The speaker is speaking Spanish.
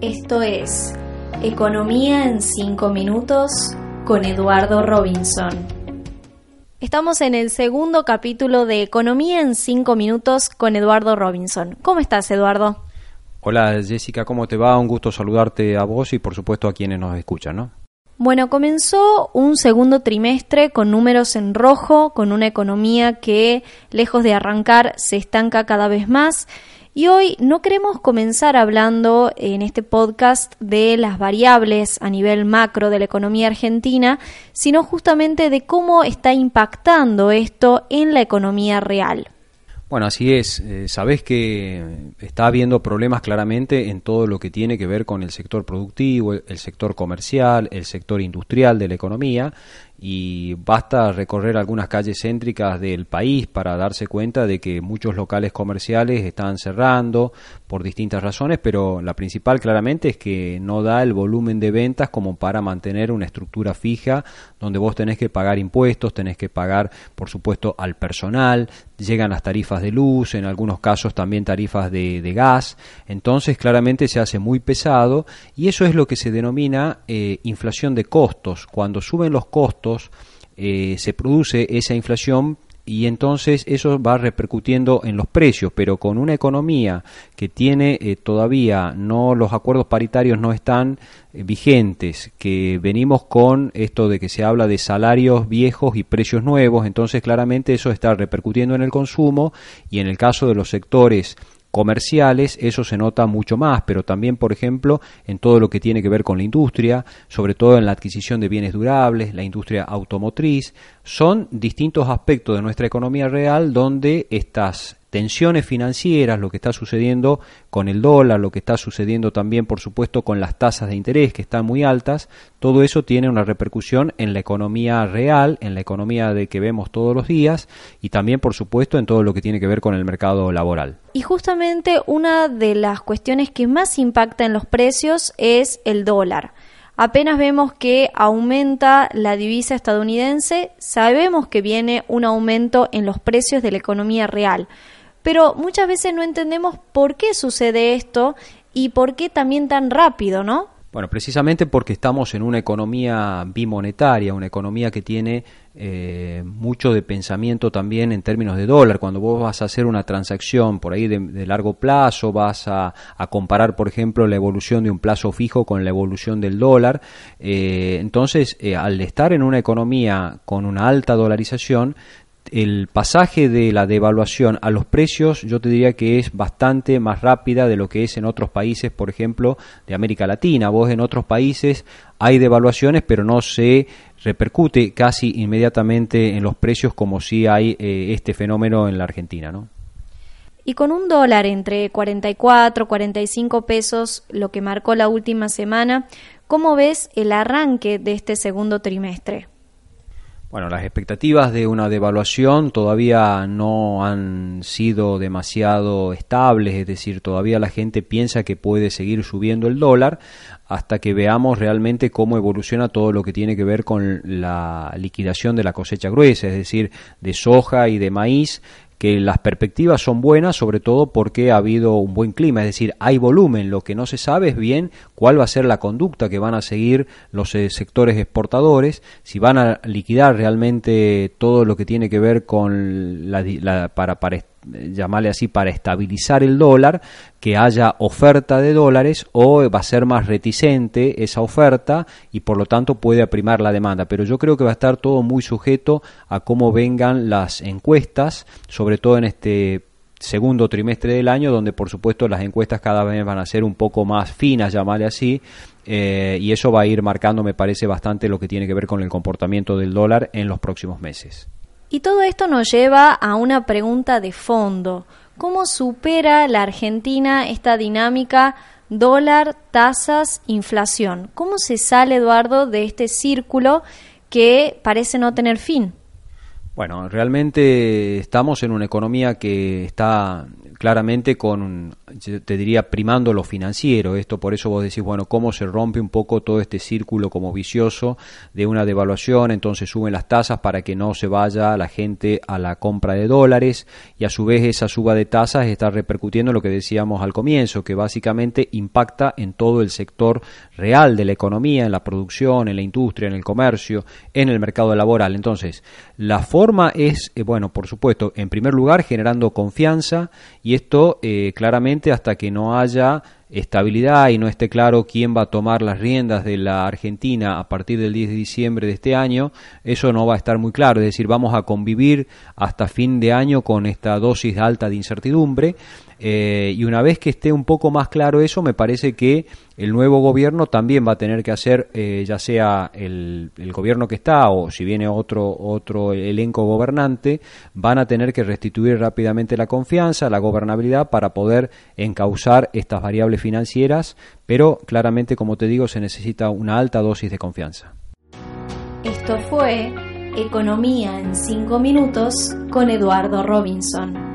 Esto es Economía en 5 minutos con Eduardo Robinson. Estamos en el segundo capítulo de Economía en 5 minutos con Eduardo Robinson. ¿Cómo estás, Eduardo? Hola Jessica, ¿cómo te va? Un gusto saludarte a vos y por supuesto a quienes nos escuchan, ¿no? Bueno, comenzó un segundo trimestre con números en rojo, con una economía que, lejos de arrancar, se estanca cada vez más. Y hoy no queremos comenzar hablando en este podcast de las variables a nivel macro de la economía argentina, sino justamente de cómo está impactando esto en la economía real. Bueno, así es. Eh, sabés que está habiendo problemas claramente en todo lo que tiene que ver con el sector productivo, el sector comercial, el sector industrial de la economía y basta recorrer algunas calles céntricas del país para darse cuenta de que muchos locales comerciales están cerrando por distintas razones, pero la principal claramente es que no da el volumen de ventas como para mantener una estructura fija donde vos tenés que pagar impuestos, tenés que pagar por supuesto al personal, llegan las tarifas de luz, en algunos casos también tarifas de, gas, entonces claramente se hace muy pesado y eso es lo que se denomina eh, inflación de costos. Cuando suben los costos, eh, se produce esa inflación y entonces eso va repercutiendo en los precios, pero con una economía que tiene eh, todavía no los acuerdos paritarios no están vigentes, que venimos con esto de que se habla de salarios viejos y precios nuevos, entonces claramente eso está repercutiendo en el consumo y en el caso de los sectores comerciales, eso se nota mucho más, pero también, por ejemplo, en todo lo que tiene que ver con la industria, sobre todo en la adquisición de bienes durables, la industria automotriz, son distintos aspectos de nuestra economía real donde estas tensiones financieras, lo que está sucediendo con el dólar, lo que está sucediendo también, por supuesto, con las tasas de interés que están muy altas, todo eso tiene una repercusión en la economía real, en la economía de que vemos todos los días y también, por supuesto, en todo lo que tiene que ver con el mercado laboral. Y justamente una de las cuestiones que más impacta en los precios es el dólar. Apenas vemos que aumenta la divisa estadounidense, sabemos que viene un aumento en los precios de la economía real pero muchas veces no entendemos por qué sucede esto y por qué también tan rápido, ¿no? Bueno, precisamente porque estamos en una economía bimonetaria, una economía que tiene eh, mucho de pensamiento también en términos de dólar. Cuando vos vas a hacer una transacción por ahí de, largo plazo, vas a, comparar, por ejemplo, la evolución de un plazo fijo con la evolución del dólar. Eh, entonces, eh, al estar en una economía con una alta dolarización, el pasaje de la devaluación a los precios yo te diría que es bastante más rápida de lo que es en otros países, por ejemplo, de América Latina. Vos en otros países hay devaluaciones, pero no se repercute casi inmediatamente en los precios como si hay eh, este fenómeno en la Argentina, ¿no? Y con un dólar entre 44, 45 pesos, lo que marcó la última semana, ¿cómo ves el arranque de este segundo trimestre? Bueno, las expectativas de una devaluación todavía no han sido demasiado estables, es decir, todavía la gente piensa que puede seguir subiendo el dólar hasta que veamos realmente cómo evoluciona todo lo que tiene que ver con la liquidación de la cosecha gruesa, es decir, de soja y de maíz, que las perspectivas son buenas, sobre todo porque ha habido un buen clima, es decir, hay volumen, lo que no se sabe es bien cuál va a ser la conducta que van a seguir los eh, sectores exportadores, si van a liquidar realmente todo lo que tiene que ver con la, para, para llamarle así, para estabilizar el dólar, que haya oferta de dólares o va a ser más reticente esa oferta y por lo tanto puede aprimar la demanda. Pero yo creo que va a estar todo muy sujeto a cómo vengan las encuestas, sobre todo en este segundo trimestre del año, donde por supuesto las encuestas cada vez van a ser un poco más finas, llamarle así, eh, y eso va a ir marcando, me parece, bastante lo que tiene que ver con el comportamiento del dólar en los próximos meses. Y todo esto nos lleva a una pregunta de fondo. ¿Cómo supera la Argentina esta dinámica dólar, tasas, inflación? ¿Cómo se sale, Eduardo, de este círculo que parece no tener fin? Bueno, realmente estamos en una economía que está claramente con, te diría, primando lo financiero. Esto por eso vos decís, bueno, cómo se rompe un poco todo este círculo como vicioso de una devaluación, entonces suben las tasas para que no se vaya la gente a la compra de dólares y a su vez esa suba de tasas está repercutiendo en lo que decíamos al comienzo, que básicamente impacta en todo el sector real de la economía, en la producción, en la industria, en el comercio, en el mercado laboral. Entonces, la forma es, eh, bueno, por supuesto, en primer lugar, generando confianza esto eh, claramente hasta que no haya estabilidad y no esté claro quién va a tomar las riendas de la Argentina a partir del 10 de diciembre de este año, eso no va a estar muy claro. Es decir, vamos a convivir hasta fin de año con esta dosis alta de incertidumbre eh, y una vez que esté un poco más claro eso, me parece que el nuevo gobierno también va a tener que hacer, eh, ya sea el, el, gobierno que está o si viene otro, otro elenco gobernante, van a tener que restituir rápidamente la confianza, la gobernabilidad para poder encauzar estas variables financieras, pero claramente, como te digo, se necesita una alta dosis de confianza. Esto fue Economía en 5 minutos con Eduardo Robinson.